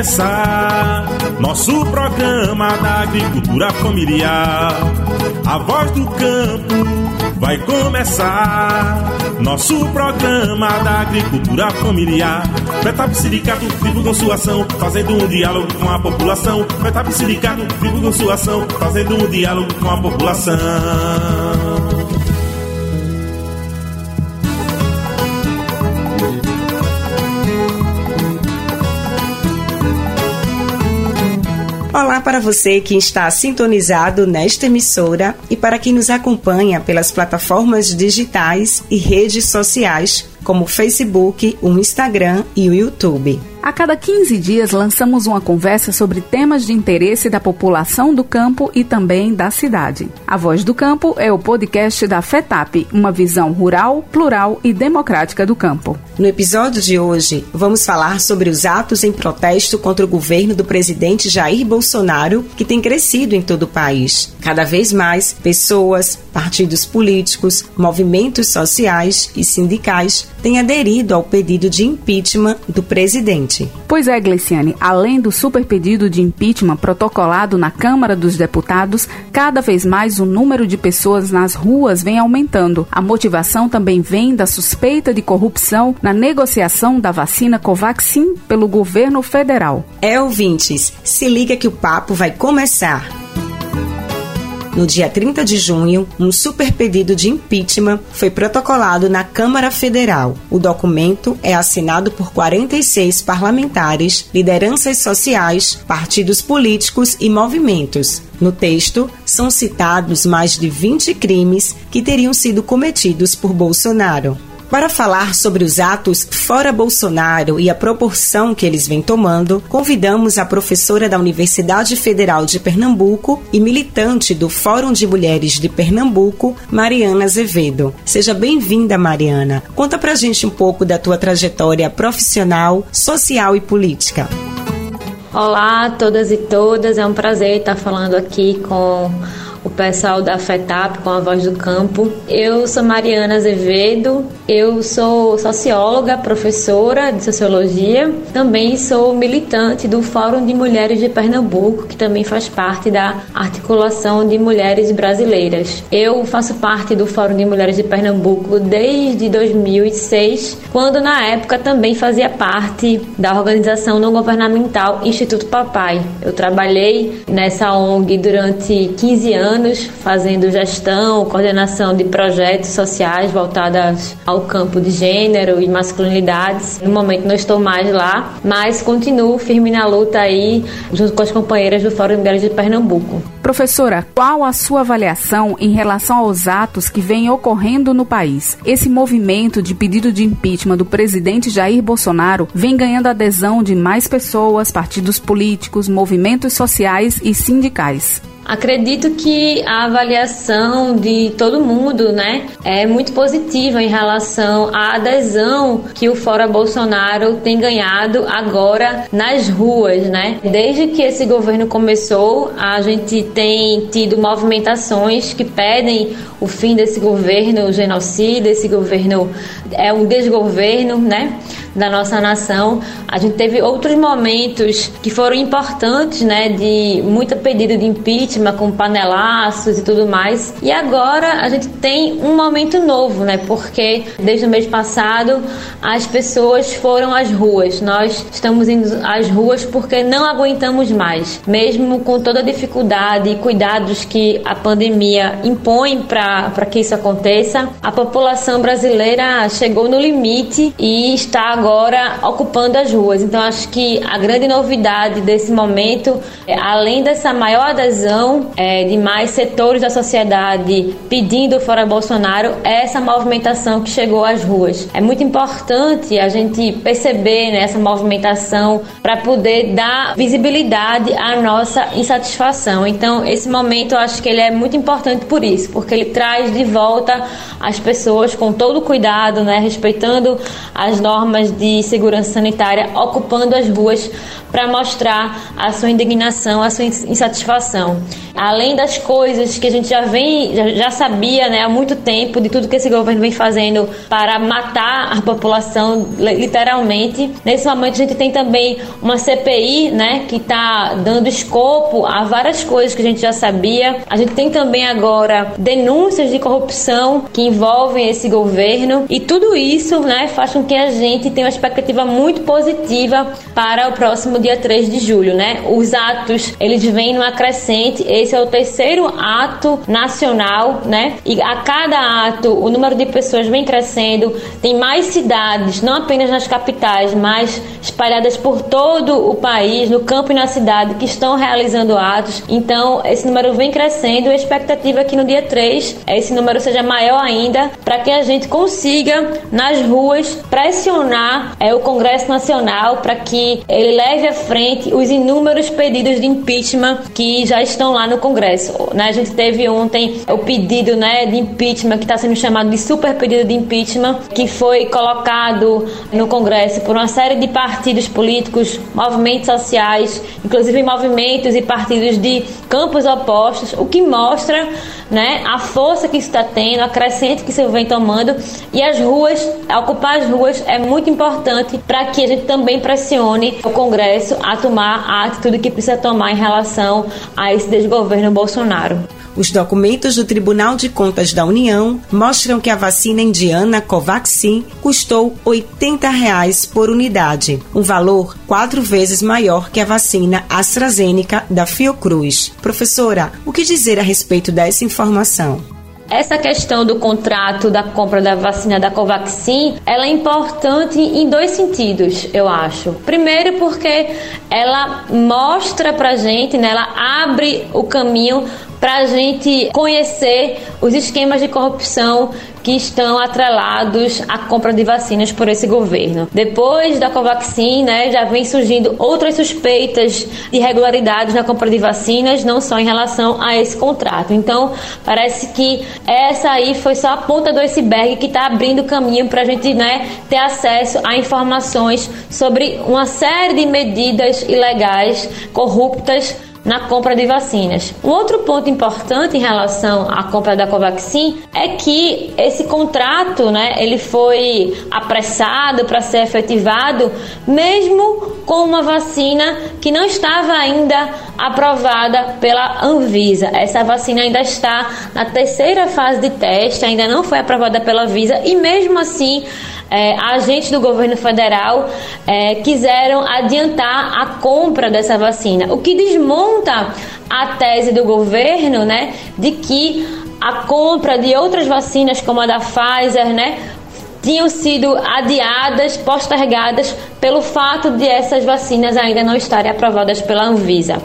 começar. Nosso programa da agricultura familiar. A voz do campo vai começar. Nosso programa da agricultura familiar. Betap Sindicato divulgam sua ação, fazendo um diálogo com a população. Betap Sindicato divulgam sua ação, fazendo um diálogo com a população. Olá para você que está sintonizado nesta emissora e para quem nos acompanha pelas plataformas digitais e redes sociais como o Facebook, o Instagram e o YouTube. A cada 15 dias lançamos uma conversa sobre temas de interesse da população do campo e também da cidade. A Voz do Campo é o podcast da FETAP, uma visão rural, plural e democrática do campo. No episódio de hoje, vamos falar sobre os atos em protesto contra o governo do presidente Jair Bolsonaro, que tem crescido em todo o país. Cada vez mais, pessoas, partidos políticos, movimentos sociais e sindicais têm aderido ao pedido de impeachment do presidente. Pois é, Gleciane, além do super pedido de impeachment protocolado na Câmara dos Deputados, cada vez mais o número de pessoas nas ruas vem aumentando. A motivação também vem da suspeita de corrupção na negociação da vacina Covaxin pelo governo federal. É, ouvintes, se liga que o papo vai começar. No dia 30 de junho, um super pedido de impeachment foi protocolado na Câmara Federal. O documento é assinado por 46 parlamentares, lideranças sociais, partidos políticos e movimentos. No texto, são citados mais de 20 crimes que teriam sido cometidos por Bolsonaro. Para falar sobre os atos fora Bolsonaro e a proporção que eles vêm tomando, convidamos a professora da Universidade Federal de Pernambuco e militante do Fórum de Mulheres de Pernambuco, Mariana Azevedo. Seja bem-vinda, Mariana. Conta pra gente um pouco da tua trajetória profissional, social e política. Olá a todas e todas, é um prazer estar falando aqui com o pessoal da FETAP com a Voz do Campo. Eu sou Mariana Azevedo, eu sou socióloga, professora de sociologia, também sou militante do Fórum de Mulheres de Pernambuco, que também faz parte da articulação de mulheres brasileiras. Eu faço parte do Fórum de Mulheres de Pernambuco desde 2006, quando na época também fazia parte da organização não governamental Instituto Papai. Eu trabalhei nessa ONG durante 15 anos anos fazendo gestão, coordenação de projetos sociais voltados ao campo de gênero e masculinidades. No momento não estou mais lá, mas continuo firme na luta aí junto com as companheiras do Fórum de Mulheres de Pernambuco. Professora, qual a sua avaliação em relação aos atos que vêm ocorrendo no país? Esse movimento de pedido de impeachment do presidente Jair Bolsonaro vem ganhando adesão de mais pessoas, partidos políticos, movimentos sociais e sindicais. Acredito que a avaliação de todo mundo, né, é muito positiva em relação à adesão que o Fora Bolsonaro tem ganhado agora nas ruas, né? Desde que esse governo começou, a gente tem tido movimentações que pedem o fim desse governo genocida, esse governo é um desgoverno, né? Da nossa nação. A gente teve outros momentos que foram importantes, né, de muita pedido de impeachment com panelaços e tudo mais. E agora a gente tem um momento novo, né, porque desde o mês passado as pessoas foram às ruas. Nós estamos indo às ruas porque não aguentamos mais, mesmo com toda a dificuldade e cuidados que a pandemia impõe para que isso aconteça. A população brasileira chegou no limite e está agora ocupando as ruas. Então acho que a grande novidade desse momento, é, além dessa maior adesão é, de mais setores da sociedade pedindo fora Bolsonaro, é essa movimentação que chegou às ruas. É muito importante a gente perceber né, essa movimentação para poder dar visibilidade à nossa insatisfação. Então esse momento eu acho que ele é muito importante por isso, porque ele traz de volta as pessoas com todo cuidado, né, respeitando as normas de segurança sanitária ocupando as ruas para mostrar a sua indignação, a sua insatisfação. Além das coisas que a gente já vem, já, sabia né, há muito tempo de tudo que esse governo vem fazendo para matar a população, literalmente. Nesse momento a gente tem também uma CPI, né, que está dando escopo a várias coisas que a gente já sabia. A gente tem também agora denúncias de corrupção que envolvem esse governo e tudo isso, né, faz com que a gente tenha uma expectativa muito positiva para o próximo dia 3 de julho, né? Os atos, eles vêm numa crescente. Esse é o terceiro ato nacional, né? E a cada ato, o número de pessoas vem crescendo. Tem mais cidades, não apenas nas capitais, mas espalhadas por todo o país, no campo e na cidade, que estão realizando atos. Então, esse número vem crescendo. A expectativa é que no dia 3 esse número seja maior ainda, para que a gente consiga, nas ruas, pressionar é, o Congresso Nacional para que ele leve à frente os inúmeros pedidos de impeachment que já estão lá no Congresso. Né? A gente teve ontem o pedido né, de impeachment, que está sendo chamado de super pedido de impeachment, que foi colocado no Congresso por uma série de partidos políticos, movimentos sociais, inclusive movimentos e partidos de campos opostos, o que mostra né, a força que está tendo, a crescente que isso vem tomando e as ruas, ocupar as ruas é muito importante para que a gente também pressione o Congresso a tomar a atitude que precisa tomar em relação a esse desgoverno Bolsonaro. Os documentos do Tribunal de Contas da União mostram que a vacina indiana Covaxin custou 80 reais por unidade, um valor quatro vezes maior que a vacina AstraZeneca da Fiocruz. Professora, o que dizer a respeito dessa informação? Essa questão do contrato da compra da vacina da Covaxin, ela é importante em dois sentidos, eu acho. Primeiro porque ela mostra pra gente, né, ela abre o caminho para a gente conhecer os esquemas de corrupção que estão atrelados à compra de vacinas por esse governo. Depois da Covaxin, né, já vem surgindo outras suspeitas de irregularidades na compra de vacinas, não só em relação a esse contrato. Então, parece que essa aí foi só a ponta do iceberg que está abrindo caminho para a gente né, ter acesso a informações sobre uma série de medidas ilegais, corruptas na compra de vacinas. Um outro ponto importante em relação à compra da Covaxin é que esse contrato, né, ele foi apressado para ser efetivado, mesmo com uma vacina que não estava ainda aprovada pela Anvisa. Essa vacina ainda está na terceira fase de teste, ainda não foi aprovada pela Anvisa e mesmo assim é, agentes do governo federal é, quiseram adiantar a compra dessa vacina, o que desmonta a tese do governo, né, de que a compra de outras vacinas como a da Pfizer, né, tinham sido adiadas, postergadas pelo fato de essas vacinas ainda não estarem aprovadas pela Anvisa.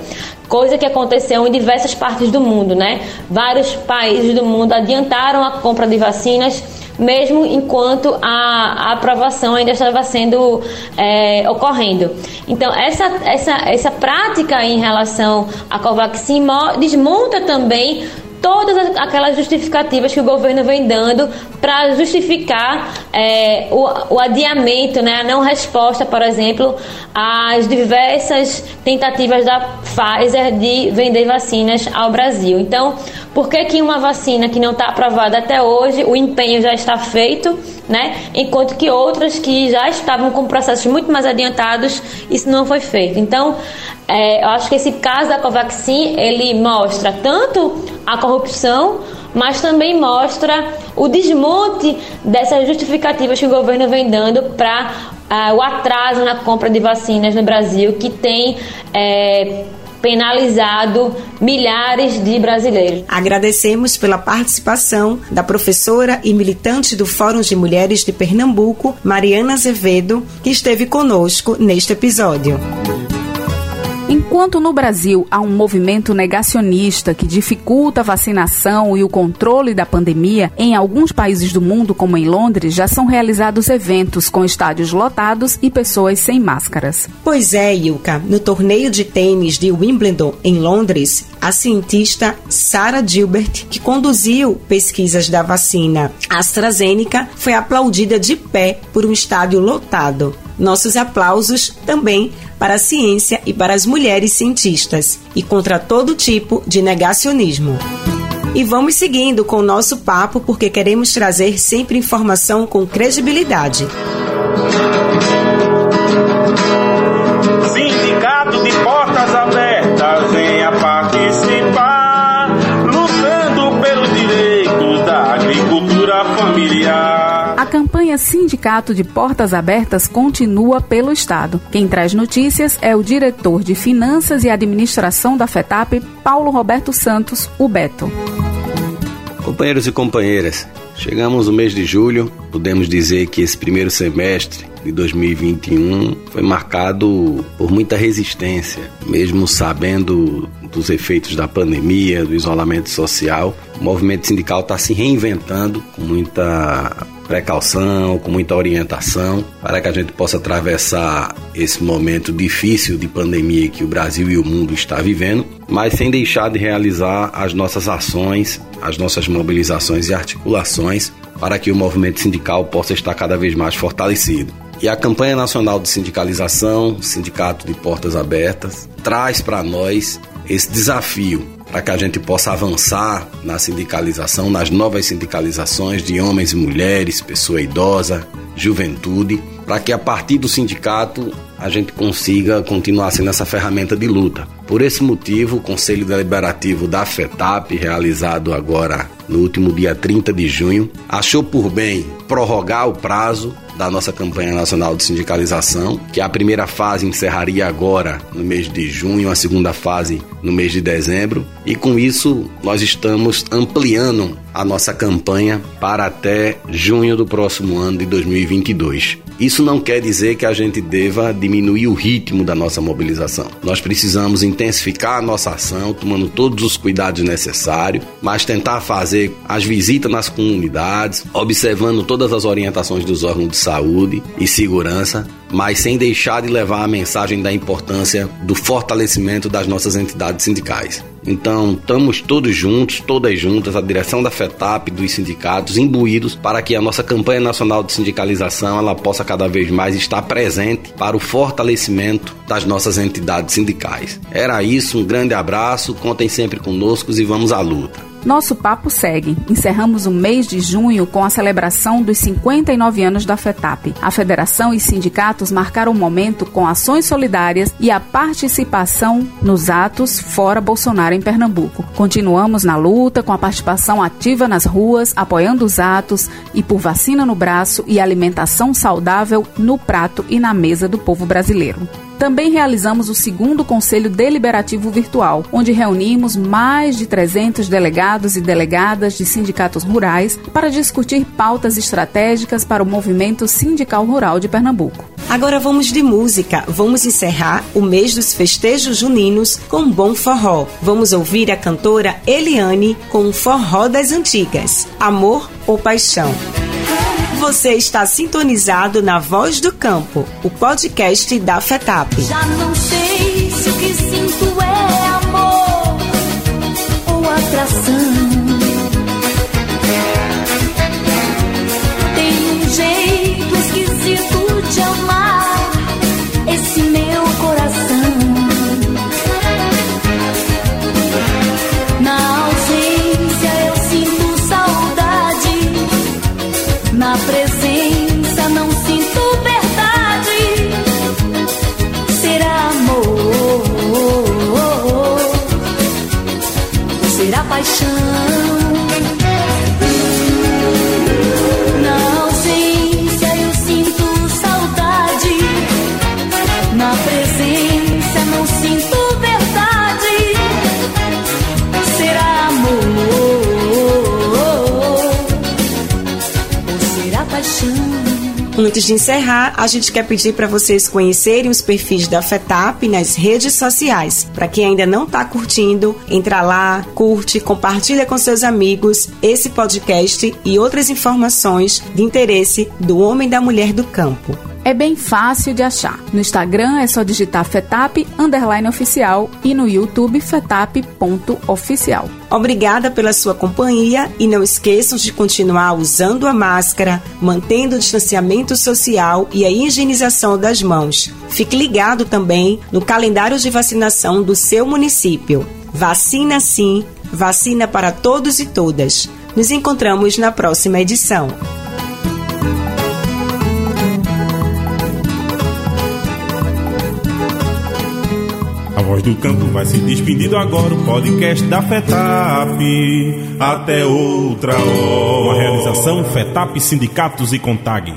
Coisa que aconteceu em diversas partes do mundo, né? Vários países do mundo adiantaram a compra de vacinas mesmo enquanto a, a aprovação ainda estava sendo é, ocorrendo. Então, essa, essa, essa prática em relação à Covaxin desmonta também todas aquelas justificativas que o governo vem dando para justificar é, o, o, adiamento, né, a não resposta, por exemplo, às diversas tentativas da Pfizer de vender vacinas ao Brasil. Então, por que, que uma vacina que não está aprovada até hoje, o empenho já está feito, né, enquanto que outras que já estavam com processos muito mais adiantados, isso não foi feito. Então, é, eu acho que esse caso da Covaxin, ele mostra tanto a corrupção, mas também mostra o desmonte dessas justificativas que o governo vem dando para uh, ah, o atraso na compra de vacinas no Brasil, que tem é, penalizado milhares de brasileiros. Agradecemos pela participação da professora e militante do Fórum de Mulheres de Pernambuco, Mariana Azevedo, que esteve conosco neste episódio. Enquanto no Brasil há um movimento negacionista que dificulta a vacinação e o controle da pandemia, em alguns países do mundo, como em Londres, já são realizados eventos com estádios lotados e pessoas sem máscaras. Pois é, Ilka. No torneio de tênis de Wimbledon, em Londres, a cientista Sarah Gilbert, que conduziu pesquisas da vacina AstraZeneca, foi aplaudida de pé por um estádio lotado. Nossos aplausos também para a ciência e para as mulheres cientistas e contra todo tipo de negacionismo. E vamos seguindo com o nosso papo porque queremos trazer sempre informação com credibilidade. Sindicato campanha Sindicato de Portas Abertas continua pelo Estado. Quem traz notícias é o diretor de Finanças e Administração da FETAP, Paulo Roberto Santos, o Beto. Companheiros e companheiras, chegamos no mês de julho, podemos dizer que esse primeiro semestre de 2021 foi marcado por muita resistência, mesmo sabendo dos efeitos da pandemia, do isolamento social. O movimento sindical está se reinventando com muita precaução, com muita orientação, para que a gente possa atravessar esse momento difícil de pandemia que o Brasil e o mundo está vivendo, mas sem deixar de realizar as nossas ações, as nossas mobilizações e articulações para que o movimento sindical possa estar cada vez mais fortalecido. E a campanha nacional de sindicalização, Sindicato de Portas Abertas, traz para nós esse desafio para que a gente possa avançar na sindicalização, nas novas sindicalizações de homens e mulheres, pessoa idosa, juventude, para que a partir do sindicato a gente consiga continuar sendo essa ferramenta de luta. Por esse motivo, o Conselho Deliberativo da FETAP, realizado agora no último dia 30 de junho, achou por bem prorrogar o prazo da nossa campanha nacional de sindicalização, que a primeira fase encerraria agora no mês de junho, a segunda fase no mês de dezembro, e com isso nós estamos ampliando a nossa campanha para até junho do próximo ano de 2022. Isso não quer dizer que a gente deva diminuir o ritmo da nossa mobilização. Nós precisamos intensificar a nossa ação, tomando todos os cuidados necessários, mas tentar fazer as visitas nas comunidades, observando todas as orientações dos órgãos de saúde e segurança, mas sem deixar de levar a mensagem da importância do fortalecimento das nossas entidades sindicais. Então, estamos todos juntos, todas juntas, a direção da FETAP, dos sindicatos, imbuídos para que a nossa campanha nacional de sindicalização ela possa cada vez mais estar presente para o fortalecimento das nossas entidades sindicais. Era isso, um grande abraço, contem sempre conosco e vamos à luta. Nosso papo segue. Encerramos o mês de junho com a celebração dos 59 anos da FETAP. A federação e sindicatos marcaram o momento com ações solidárias e a participação nos atos fora Bolsonaro em Pernambuco. Continuamos na luta com a participação ativa nas ruas, apoiando os atos e por vacina no braço e alimentação saudável no prato e na mesa do povo brasileiro. Também realizamos o segundo Conselho Deliberativo Virtual, onde reunimos mais de 300 delegados e delegadas de sindicatos rurais para discutir pautas estratégicas para o movimento sindical rural de Pernambuco. Agora vamos de música. Vamos encerrar o mês dos festejos juninos com um bom forró. Vamos ouvir a cantora Eliane com o Forró das Antigas. Amor ou Paixão. Você está sintonizado na Voz do Campo, o podcast da FETAP. Já não sei Ou será Antes de encerrar, a gente quer pedir para vocês conhecerem os perfis da FETAP nas redes sociais. Para quem ainda não está curtindo, entra lá, curte, compartilha com seus amigos esse podcast e outras informações de interesse do homem e da mulher do campo. É bem fácil de achar. No Instagram é só digitar FETAP underline oficial e no YouTube fetap.oficial. Obrigada pela sua companhia e não esqueçam de continuar usando a máscara, mantendo o distanciamento social e a higienização das mãos. Fique ligado também no calendário de vacinação do seu município. Vacina sim, vacina para todos e todas. Nos encontramos na próxima edição. Voz do campo vai se despedindo agora. O podcast da FETAP. Até outra hora. Uma realização FETAP Sindicatos e Contag.